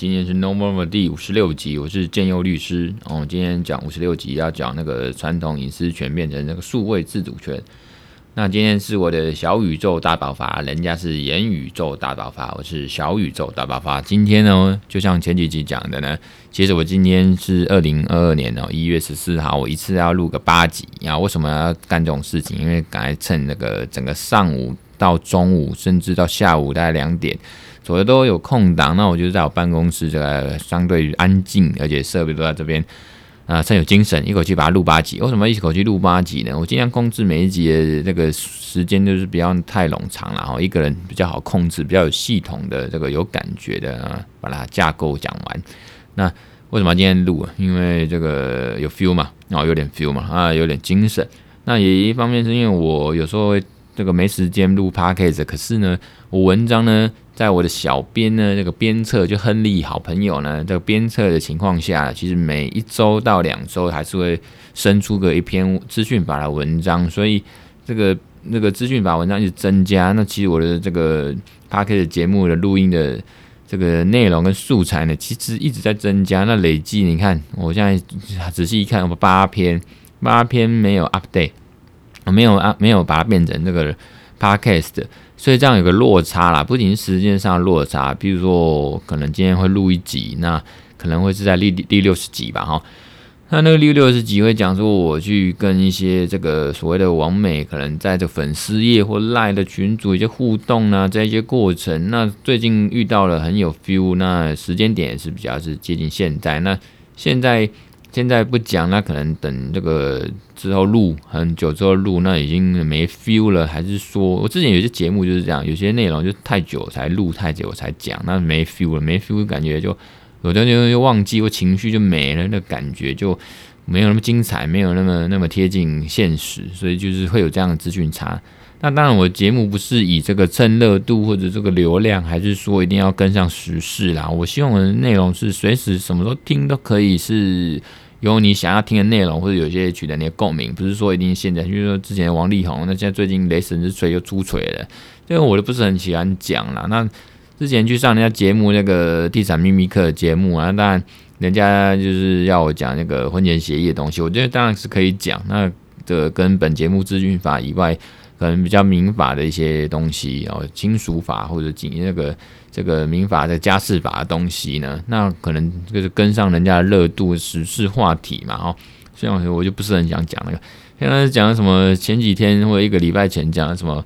今天是 Normal 第五十六集，我是建佑律师。哦，今天讲五十六集要讲那个传统隐私权变成那个数位自主权。那今天是我的小宇宙大爆发，人家是元宇宙大爆发，我是小宇宙大爆发。今天呢，就像前几集讲的呢，其实我今天是二零二二年哦一月十四号，我一次要录个八集。然后为什么要干这种事情？因为赶快趁那个整个上午到中午，甚至到下午大概两点。左右都有空档，那我就在我办公室，这个相对于安静，而且设备都在这边，啊、呃，趁有精神，一口气把它录八集。为什么一口气录八集呢？我尽量控制每一集的这个时间，就是不要太冗长了，然后一个人比较好控制，比较有系统的这个有感觉的，啊、把它架构讲完。那为什么今天录？因为这个有 feel 嘛，然后有点 feel 嘛，啊，有点精神。那也一方面是因为我有时候会这个没时间录 podcast，可是呢，我文章呢。在我的小编呢，这个鞭策就亨利好朋友呢，这个鞭策的情况下，其实每一周到两周还是会生出个一篇资讯法的文章，所以这个那个资讯法文章一直增加。那其实我的这个 Podcast 节目的录音的这个内容跟素材呢，其实一直在增加。那累计你看，我现在仔细一看，我八篇八篇没有 update，我没有啊，没有把它变成这个 Podcast。所以这样有个落差啦，不仅是时间上的落差，比如说可能今天会录一集，那可能会是在第第六十集吧，哈。那那个第六十集会讲说，我去跟一些这个所谓的网美，可能在这粉丝页或赖的群组一些互动呢，这一些过程。那最近遇到了很有 feel，那时间点也是比较是接近现在。那现在。现在不讲，那可能等这个之后录很久之后录，那已经没 feel 了。还是说我之前有些节目就是这样，有些内容就太久才录，太久才讲，那没 feel 了，没 feel 感觉就有的就又忘记，或情绪就没了，那感觉就没有那么精彩，没有那么那么贴近现实，所以就是会有这样的资讯差。那当然，我节目不是以这个蹭热度或者这个流量，还是说一定要跟上时事啦。我希望我的内容是随时什么时候听都可以，是有你想要听的内容，或者有些取得你的共鸣。不是说一定现在，就是说之前王力宏，那现在最近雷神之锤又出锤了，这个我都不是很喜欢讲啦。那之前去上人家节目那个地产秘密课节目啊，当然人家就是要我讲那个婚前协议的东西，我觉得当然是可以讲。那这跟本节目资讯法以外。可能比较民法的一些东西哦，亲属法或者仅那个这个民法的家事法的东西呢，那可能就是跟上人家的热度时事话题嘛哦，所以我就不是很想讲那个。现在讲什么？前几天或者一个礼拜前讲什么？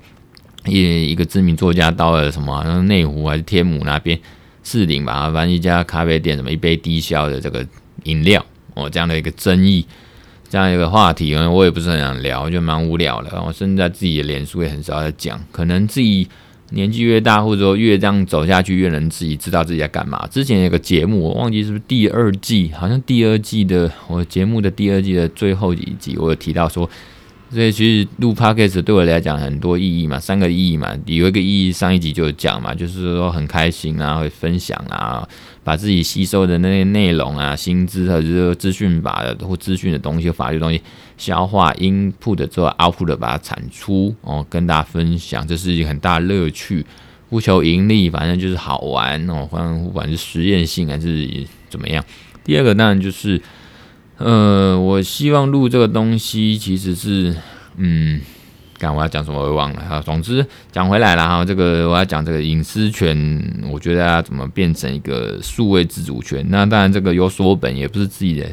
一一个知名作家到了什么内湖还是天母那边士林吧，反正一家咖啡店，什么一杯低消的这个饮料哦，这样的一个争议。这样一个话题，我也不是很想聊，就蛮无聊的。我甚至在自己的脸书也很少在讲，可能自己年纪越大，或者说越这样走下去，越能自己知道自己在干嘛。之前有个节目，我忘记是不是第二季，好像第二季的我节目的第二季的最后一集，我有提到说。所以其实录 podcast 对我来讲很多意义嘛，三个意义嘛，有一个意义上一集就有讲嘛，就是说很开心啊，会分享啊，把自己吸收的那些内容啊、薪资或者是资讯法的或资讯的东西、法律东西消化 input 之后 output 把它产出哦，跟大家分享，这是一个很大的乐趣，不求盈利，反正就是好玩哦，反正不管是实验性还是怎么样。第二个当然就是。呃，我希望录这个东西其实是，嗯，看我要讲什么我忘了哈。总之讲回来了哈，这个我要讲这个隐私权，我觉得要怎么变成一个数位自主权？那当然这个有所本，也不是自己的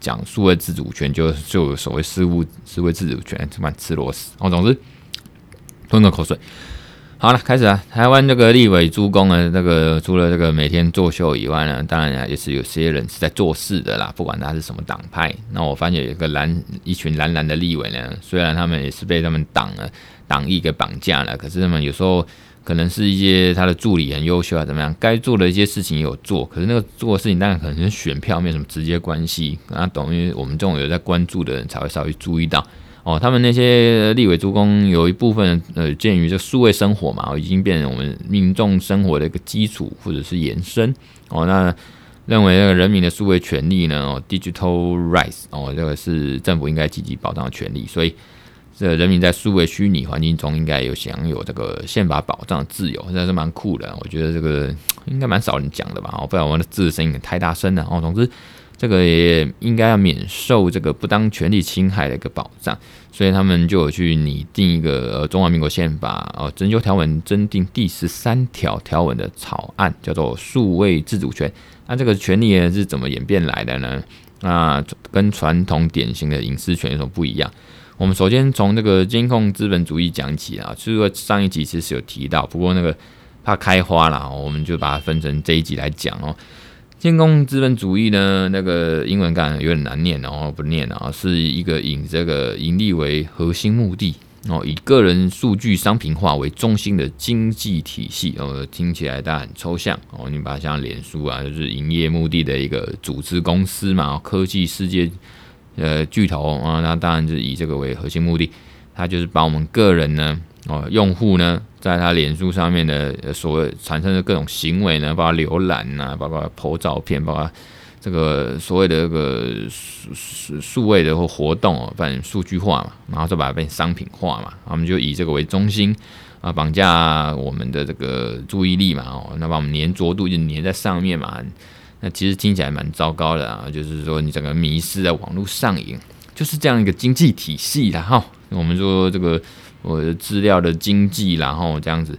讲数位自主权就就所谓事物数位自主权，这么吃螺丝。哦，总之吞个口水。好了，开始啊！台湾这个立委诸公呢，这个除了这个每天作秀以外呢，当然啊，也是有些人是在做事的啦。不管他是什么党派，那我发现有一个蓝一群蓝蓝的立委呢，虽然他们也是被他们党啊党意给绑架了，可是他们有时候可能是一些他的助理很优秀啊，怎么样？该做的一些事情有做，可是那个做的事情当然可能跟选票没有什么直接关系，那等于我们这种有在关注的人才会稍微注意到。哦，他们那些立委主工有一部分呃，鉴于这数位生活嘛，已经变成我们民众生活的一个基础或者是延伸。哦，那认为那个人民的数位权利呢，哦，digital rights，哦，这个是政府应该积极保障的权利。所以这人民在数位虚拟环境中应该有享有这个宪法保障的自由，这是蛮酷的。我觉得这个应该蛮少人讲的吧？哦，不然我们的字声音太大声了。哦，总之这个也应该要免受这个不当权利侵害的一个保障，所以他们就有去拟定一个中华民国宪法哦增修条文增订第十三条条文的草案，叫做数位自主权。那这个权利呢是怎么演变来的呢？那跟传统典型的隐私权有什么不一样？我们首先从这个监控资本主义讲起啊，就是说上一集其实有提到，不过那个怕开花了，我们就把它分成这一集来讲哦。监控资本主义呢，那个英文感有点难念哦，不念啊，是一个以这个盈利为核心目的哦，以个人数据商品化为中心的经济体系哦，听起来大家很抽象哦，你把它像脸书啊，就是营业目的的一个组织公司嘛，科技世界。呃，巨头啊，那当然就是以这个为核心目的，它就是把我们个人呢，哦，用户呢，在他脸书上面的所谓产生的各种行为呢，包括浏览呐，包括投照片，包括这个所谓的这个数数数位的或活动哦，反正数据化嘛，然后再把它变商品化嘛，我们就以这个为中心啊，绑架我们的这个注意力嘛，哦，那把我们粘着度就粘在上面嘛。那其实听起来蛮糟糕的啊，就是说你整个迷失在网络上瘾，就是这样一个经济体系，然后我们说这个我的资料的经济，然后这样子，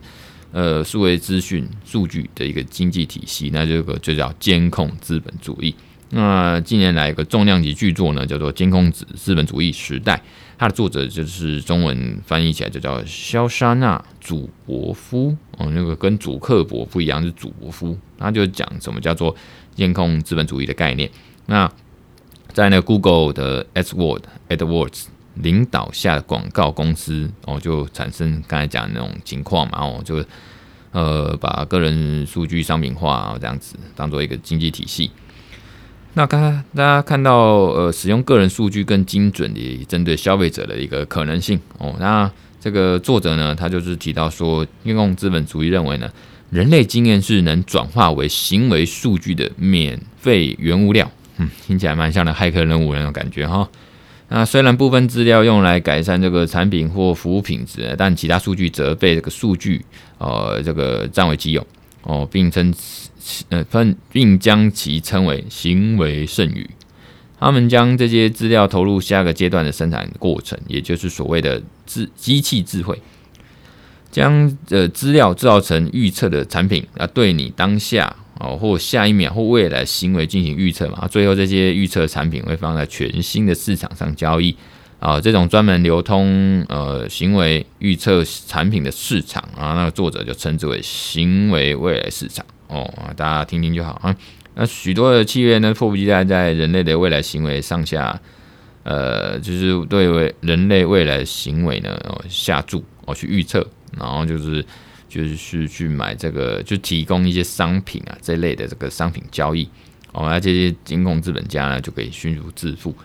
呃，数位资讯数据的一个经济体系，那这个就叫监控资本主义。那近年来一个重量级巨作呢，叫做《监控资资本主义时代》，它的作者就是中文翻译起来就叫肖莎纳·祖伯夫哦，那个跟祖克伯不一样，是祖伯夫，他就讲什么叫做。监控资本主义的概念。那在那 Google 的 AdWords AdWords 领导下的广告公司哦，就产生刚才讲的那种情况嘛，哦，就呃把个人数据商品化这样子当做一个经济体系。那刚刚大家看到呃使用个人数据更精准的针对消费者的一个可能性哦。那这个作者呢，他就是提到说，监控资本主义认为呢。人类经验是能转化为行为数据的免费原物料，嗯，听起来蛮像的骇客任务那种感觉哈。那虽然部分资料用来改善这个产品或服务品质，但其他数据则被这个数据呃这个占为己有哦，并称呃分并将其称为行为剩余。他们将这些资料投入下个阶段的生产过程，也就是所谓的智机器智慧。将呃资料制造成预测的产品啊，对你当下哦或下一秒或未来行为进行预测嘛，最后这些预测产品会放在全新的市场上交易啊，这种专门流通呃行为预测产品的市场啊，那个作者就称之为行为未来市场哦，大家听听就好啊。那许多的企业呢，迫不及待在人类的未来行为上下，呃，就是对为人类未来行为呢下注哦去预测。然后就是就是去去买这个，就提供一些商品啊这类的这个商品交易哦，那这些金控资本家呢就可以迅速致富，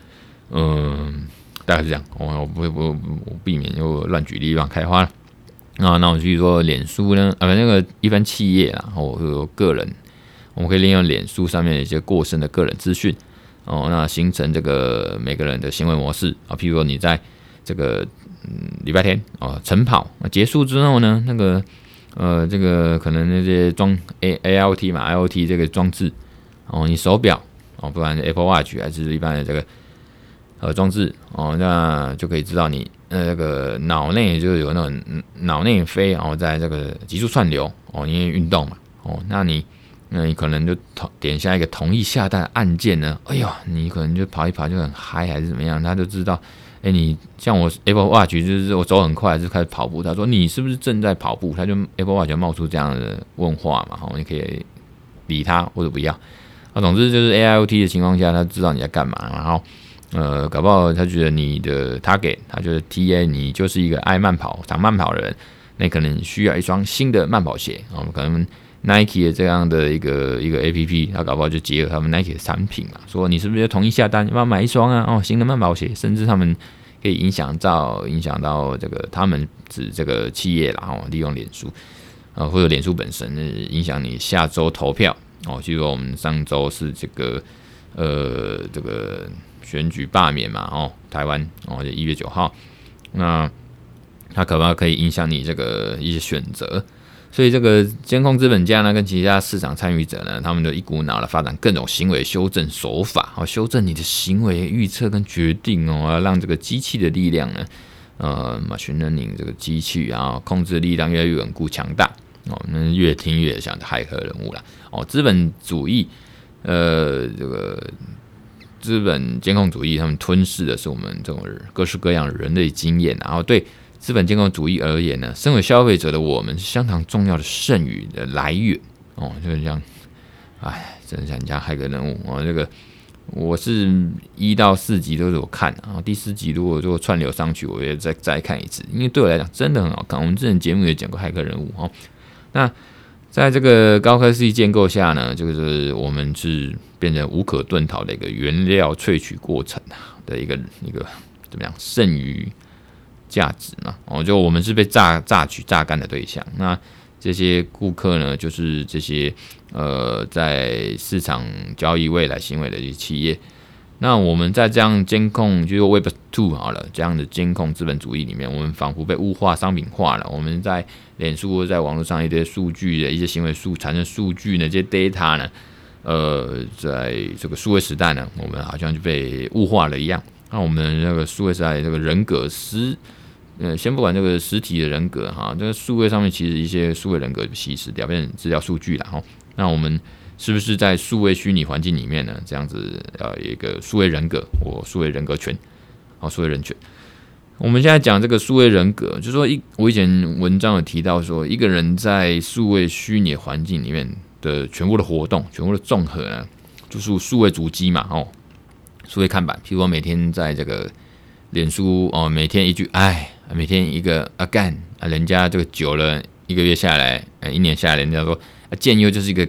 嗯，大概是这样。我我不会我我避免又乱举例乱开花了啊。那我继续说，脸书呢啊，那个一般企业啊，或者说个人，我们可以利用脸书上面的一些过剩的个人资讯哦，那形成这个每个人的行为模式啊，譬如说你在这个。嗯，礼拜天哦，晨跑结束之后呢，那个呃，这个可能那些装 A A L T 嘛，I O T 这个装置哦，你手表哦，不管是 Apple Watch 还是一般的这个呃装置哦，那就可以知道你呃那个脑内就是有那种脑内啡哦，在这个急速串流哦，因为运动嘛哦，那你那你可能就同点下一个同意下单按键呢，哎呦，你可能就跑一跑就很嗨还是怎么样，他就知道。哎，你像我 Apple Watch 就是我走很快就开始跑步，他说你是不是正在跑步？他就 Apple Watch 就冒出这样的问话嘛，好，你可以理他或者不要。啊，总之就是 AIoT 的情况下，他知道你在干嘛，然后呃，搞不好他觉得你的 target，他觉得 TA 你就是一个爱慢跑、想慢跑的人，那可能需要一双新的慢跑鞋，我们可能。Nike 的这样的一个一个 APP，他搞不好就结合他们 Nike 的产品嘛，说你是不是要同意下单，要不要买一双啊？哦，新的慢跑鞋，甚至他们可以影响到影响到这个他们指这个企业，然后利用脸书啊，或者脸书本身影响你下周投票哦。据说我们上周是这个呃这个选举罢免嘛，哦，台湾哦，就一月九号那它可不可以影响你这个一些选择？所以这个监控资本家呢，跟其他市场参与者呢，他们就一股脑的发展各种行为修正手法，哦，修正你的行为预测跟决定哦，要让这个机器的力量呢，呃，machine learning 这个机器啊，控制力量越来越稳固强大哦，那越听越像骇客人物了哦，资本主义，呃，这个资本监控主义，他们吞噬的是我们这种各式各样人类经验，然后对。资本建构主义而言呢，身为消费者的我们是相当重要的剩余的来源哦，就是这样，哎，真的像人家骇客人物哦，这个我是一到四集都是我看，然后第四集如果如果串流上去，我也再再看一次，因为对我来讲真的很好看。我们之前节目也讲过骇客人物哦，那在这个高科技建构下呢，就是我们是变成无可遁逃的一个原料萃取过程的一个一个怎么样剩余。价值嘛，哦，就我们是被榨榨取、榨干的对象。那这些顾客呢，就是这些呃，在市场交易未来行为的一些企业。那我们在这样监控，就是 Web Two 好了，这样的监控资本主义里面，我们仿佛被物化、商品化了。我们在脸书或、在网络上一些数据的一些行为数产生数据呢，这些 data 呢，呃，在这个数位时代呢，我们好像就被物化了一样。那我们那个数位时代这个人格是。呃，先不管这个实体的人格哈，这个数位上面其实一些数位人格稀释掉，变成资料数据了哈。那我们是不是在数位虚拟环境里面呢？这样子呃，一个数位人格或数位人格权，好，数位人权。我们现在讲这个数位人格，就说一我以前文章有提到说，一个人在数位虚拟环境里面的全部的活动，全部的综合呢，就是数位主机嘛，哦，数位看板。譬如我每天在这个脸书哦，每天一句哎。每天一个 again 啊，人家这个久了一个月下来，呃，一年下来，人家说啊，建优就是一个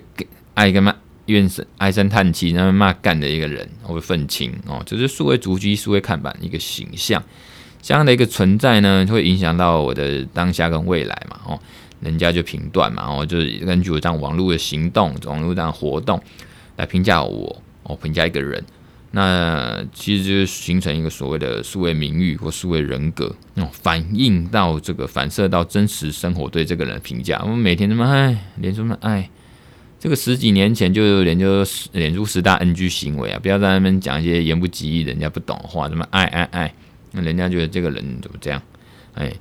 爱干嘛怨声唉声叹气，那么骂干的一个人，或者愤青哦，就是数位足迹、数位看板一个形象，这样的一个存在呢，就会影响到我的当下跟未来嘛，哦，人家就评断嘛，哦，就是根据我这样网络的行动、网络这样活动来评价我，哦，评价一个人。那其实就是形成一个所谓的数位名誉或数位人格，那种，反映到这个反射到真实生活对这个人的评价。我们每天这么爱，脸书这么爱，这个十几年前就研究脸书十大 NG 行为啊，不要在那边讲一些言不及义、人家不懂的话，怎么爱爱爱，那人家觉得这个人怎么这样？哎，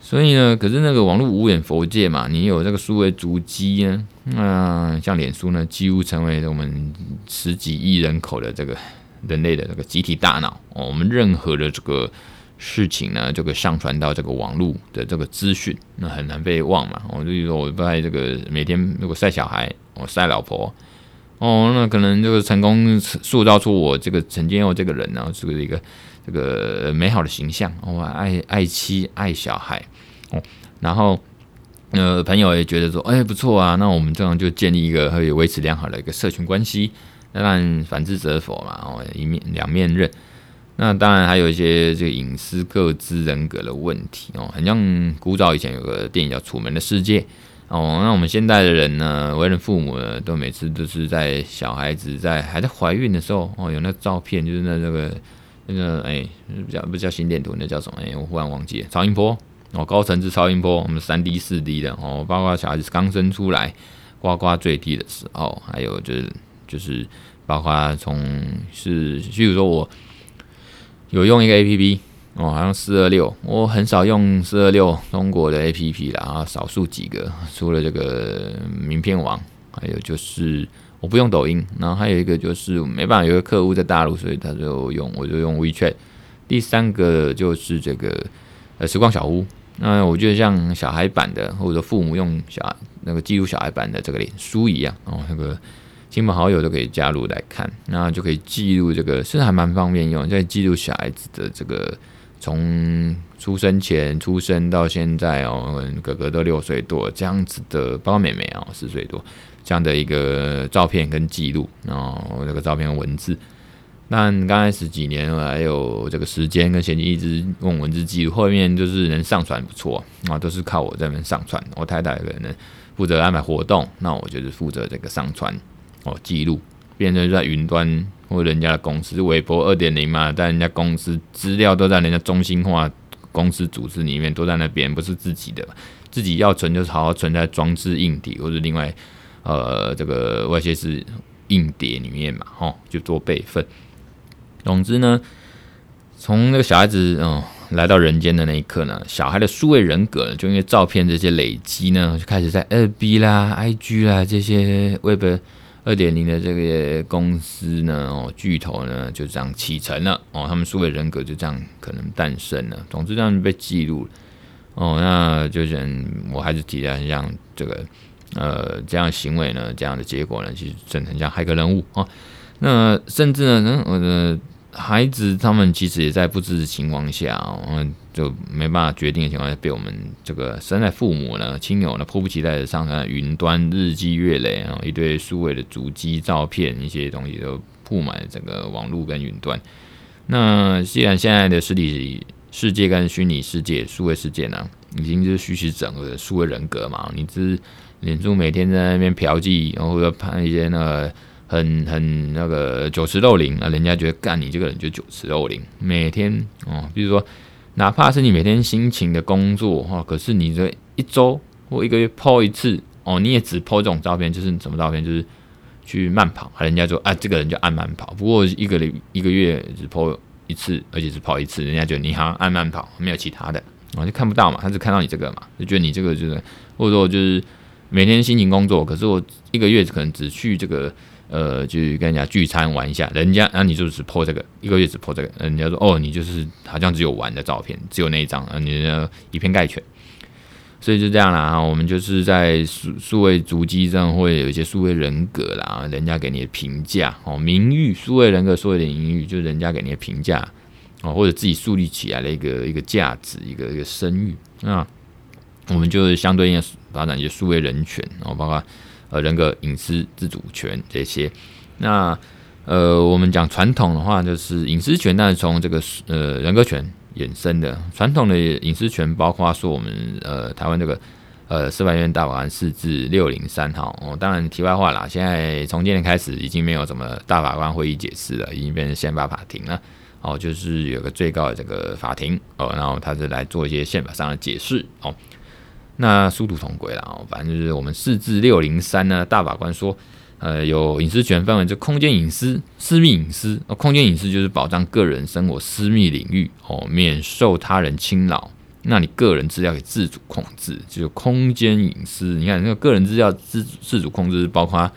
所以呢，可是那个网络无远佛界嘛，你有这个数位足迹呢，那像脸书呢，几乎成为我们十几亿人口的这个。人类的这个集体大脑哦，我们任何的这个事情呢，这个上传到这个网络的这个资讯，那很难被忘嘛。我就说，我不在这个每天如果晒小孩，我晒老婆，哦，那可能就是成功塑造出我这个陈建佑这个人呢，是个一个这个美好的形象。我爱爱妻爱小孩哦，然后呃，朋友也觉得说，哎，不错啊，那我们这样就建立一个可以维持良好的一个社群关系。当然，反之则否嘛，哦，一面两面刃。那当然还有一些这个隐私、个资、人格的问题哦，很像古早以前有个电影叫《楚门的世界》哦。那我们现代的人呢，为人父母呢，都每次都是在小孩子在还在怀孕的时候哦，有那照片，就是那这个那个哎，不叫不叫心电图，那叫什么？哎，我忽然忘记了。超音波哦，高层次超音波，我们三 D、四 D 的哦，包括小孩子刚生出来，呱呱坠地的时候，还有就是。就是包括从是，譬如说我有用一个 A P P 哦，好像四二六，我很少用四二六中国的 A P P 啦，然后少数几个，除了这个名片网，还有就是我不用抖音，然后还有一个就是没办法，有个客户在大陆，所以他就用，我就用 WeChat。第三个就是这个呃时光小屋，那我觉得像小孩版的，或者父母用小那个记录小孩版的这个脸书一样哦，那个。亲朋好友都可以加入来看，那就可以记录这个，是还蛮方便用，在记录小孩子的这个从出生前、出生到现在哦，哥哥都六岁多这样子的，包括妹妹哦四岁多这样的一个照片跟记录，然后这个照片文字。那刚开始几年还有这个时间跟闲情一直用文字记录，后面就是能上传不错啊，都是靠我这边上传。我太太可能负责安排活动，那我就是负责这个上传。哦，记录变成在云端或人家的公司，微博二点零嘛，但人家公司资料都在人家中心化公司组织里面都在那边，不是自己的，自己要存就是好好存在装置硬体或者另外呃这个外泄式硬碟里面嘛，吼，就做备份。总之呢，从那个小孩子嗯来到人间的那一刻呢，小孩的数位人格就因为照片这些累积呢，就开始在 FB 啦、IG 啦这些 Web 二点零的这个公司呢，哦，巨头呢就这样启程了哦，他们数位人格就这样可能诞生了。总之，这样被记录哦，那就是我还是提到像这个呃这样行为呢，这样的结果呢，其实真的很像骇客人物哦。那甚至呢，我的。孩子他们其实也在不知的情况下，嗯，就没办法决定的情况下，被我们这个身在父母呢、亲友呢，迫不及待的上传云端日积月累啊，一堆数位的足迹、照片，一些东西都铺满整个网络跟云端。那既然现在的实体世界跟虚拟世界、数位世界呢，已经就是虚实整合的数位人格嘛，你只脸书每天在那边嫖妓，然后拍一些那个。很很那个酒池肉林啊，人家觉得干你这个人就酒池肉林，每天哦，比如说哪怕是你每天辛勤的工作哈，可是你这一周或一个月 po 一次哦，你也只 po 这种照片，就是什么照片，就是去慢跑，人家说啊，这个人就爱慢跑，不过一个一个月只 po 一次，而且只跑一次，人家觉得你好像爱慢跑，没有其他的，我就看不到嘛，他只看到你这个嘛，就觉得你这个就是，或者说就是每天辛勤工作，可是我一个月可能只去这个。呃，去跟人家聚餐玩一下，人家啊，你就只破这个，一个月只破这个，人家说哦，你就是好像只有玩的照片，只有那一张啊，你以偏概全，所以就这样啦。我们就是在数数位足迹上会有一些数位人格啦，人家给你的评价哦，名誉，数位人格说一点名誉，就是人家给你的评价哦，或者自己树立起来的一个一个价值，一个一个声誉啊，我们就相对应发展一些数位人权哦，包括。呃，人格、隐私、自主权这些，那呃，我们讲传统的话，就是隐私权，那是从这个呃人格权衍生的。传统的隐私权包括说，我们呃台湾这个呃司法院大法官四至六零三号。哦，当然题外话啦，现在从今天开始已经没有什么大法官会议解释了，已经变成宪法法庭了。哦，就是有个最高的这个法庭哦，然后他是来做一些宪法上的解释哦。那殊途同归了哦，反正就是我们四字六零三呢，大法官说，呃，有隐私权分为这空间隐私、私密隐私。哦，空间隐私就是保障个人生活私密领域哦，免受他人侵扰。那你个人资料可以自主控制，就是空间隐私。你看那个个人资料自自主控制，包括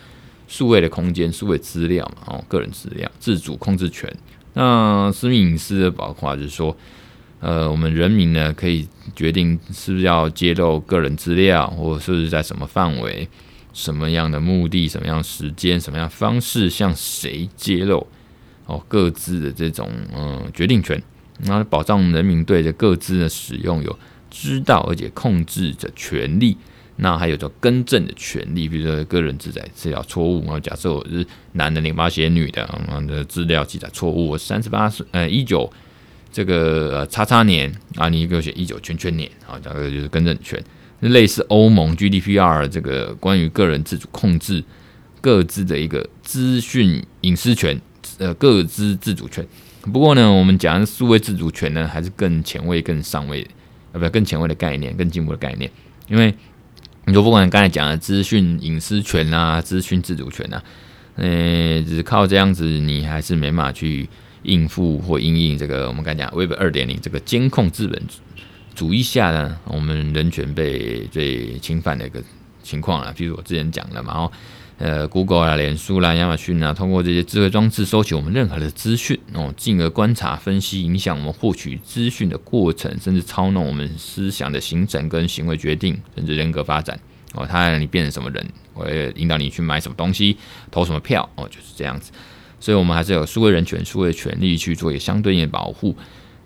数位的空间、数位资料嘛，哦，个人资料自主控制权。那私密隐私的包括就是说。呃，我们人民呢可以决定是不是要揭露个人资料，或者是在什么范围、什么样的目的、什么样时间、什么样方式向谁揭露哦，各自的这种嗯、呃、决定权，那保障人民对着各自的使用有知道而且控制的权利，那还有着更正的权利，比如说个人资料资料错误，然后假设我是男的，你把它写女的，嗯的资料记载错误，我三十八岁，呃一九。这个呃，叉叉年啊，你给我写一九圈圈年啊，这个就是更正权，类似欧盟 GDPR 这个关于个人自主控制各自的一个资讯隐私权，呃，各自自主权。不过呢，我们讲数位自主权呢，还是更前卫、更上位，呃，不，更前卫的概念，更进步的概念。因为你说不管刚才讲的资讯隐私权啊，资讯自主权啊，呃，只靠这样子，你还是没办法去。应付或应应这个，我们刚讲 Web 二点零这个监控资本主义下呢，我们人权被最侵犯的一个情况啊，比如我之前讲的嘛，哦，呃，Google 啊、脸书啦、亚马逊啊，通过这些智慧装置收取我们任何的资讯哦，进而观察、分析、影响我们获取资讯的过程，甚至操弄我们思想的形成跟行为决定，甚至人格发展哦，它让你变成什么人，我也引导你去买什么东西、投什么票哦，就是这样子。所以，我们还是有数位人权、数位权利去做一个相对应的保护。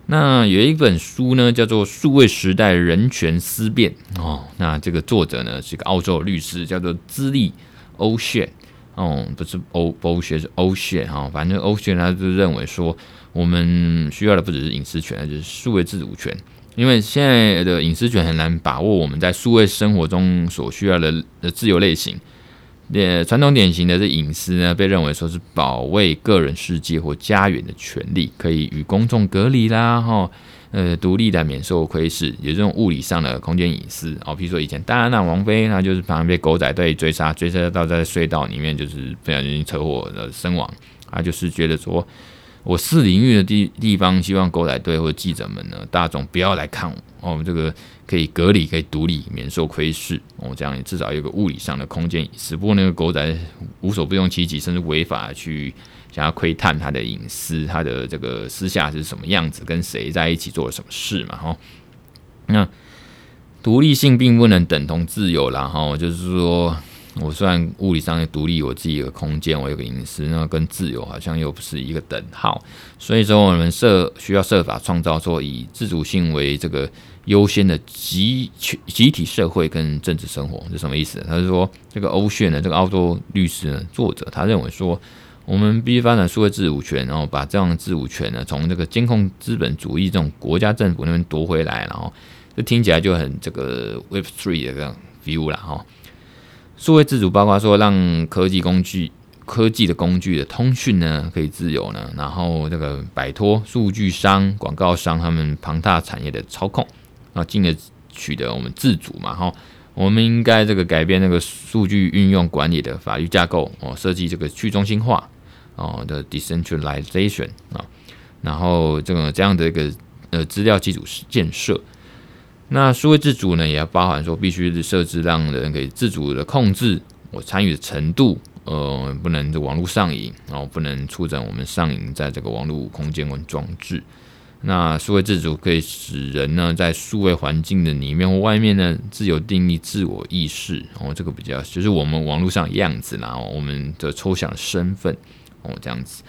那有一本书呢，叫做《数位时代人权思辨》哦。那这个作者呢是一个澳洲律师，叫做兹利欧谢。哦，不是欧欧谢，是欧谢哈。反正欧谢他就认为说，我们需要的不只是隐私权，而是数位自主权。因为现在的隐私权很难把握，我们在数位生活中所需要的的自由类型。呃，传统典型的这隐私呢，被认为说是保卫个人世界或家园的权利，可以与公众隔离啦，哈，呃独立的免受窥视，有这种物理上的空间隐私哦。比如说以前戴安娜王妃，她就是旁边被狗仔队追杀，追杀到在隧道里面，就是不小心车祸的身亡。她就是觉得说，我私领域的地地方，希望狗仔队或者记者们呢，大众不要来看我哦，这个可以隔离，可以独立，免受窥视哦，这样至少有个物理上的空间只。不过那个狗仔无所不用其极，甚至违法去。想要窥探他的隐私，他的这个私下是什么样子，跟谁在一起做了什么事嘛？哈，那独立性并不能等同自由啦，哈，就是说我虽然物理上独立，我自己的空间，我有个隐私，那跟自由好像又不是一个等号。所以说，我们设需要设法创造说以自主性为这个优先的集集体社会跟政治生活，是什么意思？他是说这个欧炫的这个澳洲律师呢，作者他认为说。我们必须发展数位自主权，然后把这样的自主权呢，从这个监控资本主义这种国家政府那边夺回来，然后这听起来就很这个 Web Three 的这样 view 了哈。数位自主包括说，让科技工具、科技的工具的通讯呢可以自由呢，然后这个摆脱数据商、广告商他们庞大产业的操控，啊，进而取得我们自主嘛哈。我们应该这个改变那个数据运用管理的法律架构哦，设计这个去中心化。哦的 decentralization 啊，然后这个这样的一个呃资料基础建设，那数位自主呢，也要包含说必须是设置让人可以自主的控制我参与的程度，呃，不能这网络上瘾，然后不能促成我们上瘾在这个网络空间跟装置。那数位自主可以使人呢在数位环境的里面或外面呢自由定义自我意识，哦，这个比较就是我们网络上样子，然后我们的抽象身份。哦，这样子，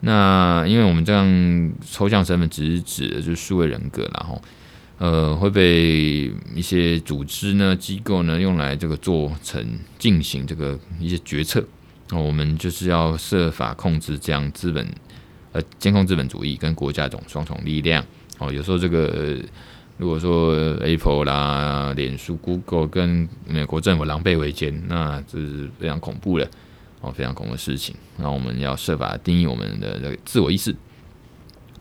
那因为我们这样抽象身份只是指的就是数位人格，然后呃会被一些组织呢、机构呢用来这个做成进行这个一些决策。那我们就是要设法控制这样资本呃监控资本主义跟国家这种双重力量。哦，有时候这个如果说 Apple 啦、脸书、Google 跟美国政府狼狈为奸，那这是非常恐怖的。哦，非常恐怖的事情。那我们要设法定义我们的这个自我意识。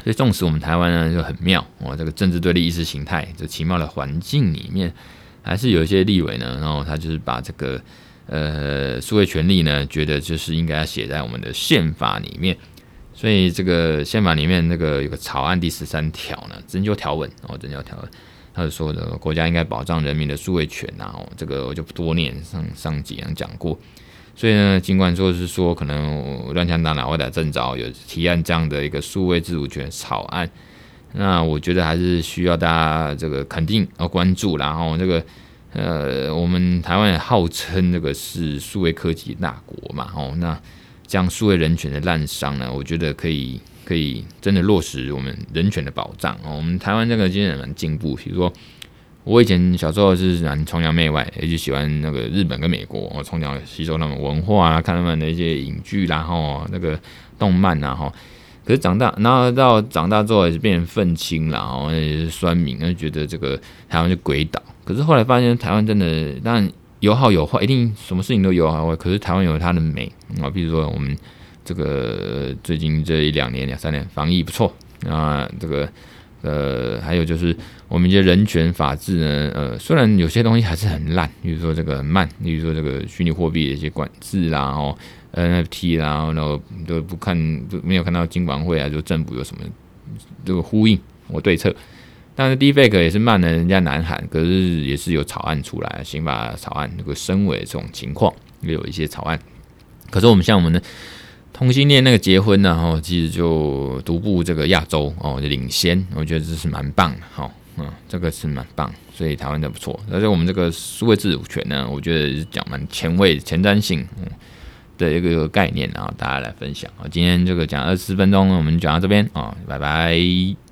所以，纵使我们台湾呢就很妙哦，这个政治对立意识形态这奇妙的环境里面，还是有一些立委呢，然后他就是把这个呃数位权利呢，觉得就是应该要写在我们的宪法里面。所以，这个宪法里面那个有个草案第十三条呢，增修条文哦，增修条文，他就说的国家应该保障人民的数位权呐。哦，这个我就不多念，上上几样讲过。所以呢，尽管说是说可能乱枪打鸟或者正着有提案这样的一个数位自主权草案，那我觉得还是需要大家这个肯定和关注。然后这个呃，我们台湾号称这个是数位科技大国嘛，哦，那这样数位人权的滥觞呢，我觉得可以可以真的落实我们人权的保障哦。我们台湾这个今年蛮进步，比如说。我以前小时候是蛮崇洋媚外，也就喜欢那个日本跟美国，我从小吸收他们文化啊，看他们的一些影剧，然后那个动漫然后，可是长大，然后到长大之后也是变成愤青，然后也是酸民，就觉得这个台湾是鬼岛。可是后来发现台湾真的，当然有好有坏，一定什么事情都有好坏。可是台湾有它的美啊，比如说我们这个最近这一两年两三年防疫不错啊，这个。呃，还有就是我们一些人权法治呢，呃，虽然有些东西还是很烂，比如说这个很慢，比如说这个虚拟货币的一些管制啦，然后 NFT 啦，然后都不看，都没有看到金管会啊，就政府有什么这个呼应或对策。但是 Deepfake 也是慢了人家南韩，可是也是有草案出来，刑法草案这个升委这种情况也有一些草案。可是我们像我们的。同性恋那个结婚呢，哈，其实就独步这个亚洲哦，领先，我觉得这是蛮棒的，哈，嗯，这个是蛮棒，所以台湾的不错。而且我们这个数位自主权呢，我觉得是讲蛮前卫、前瞻性的一个概念，然后大家来分享。今天这个讲二十分钟，我们讲到这边啊，拜拜。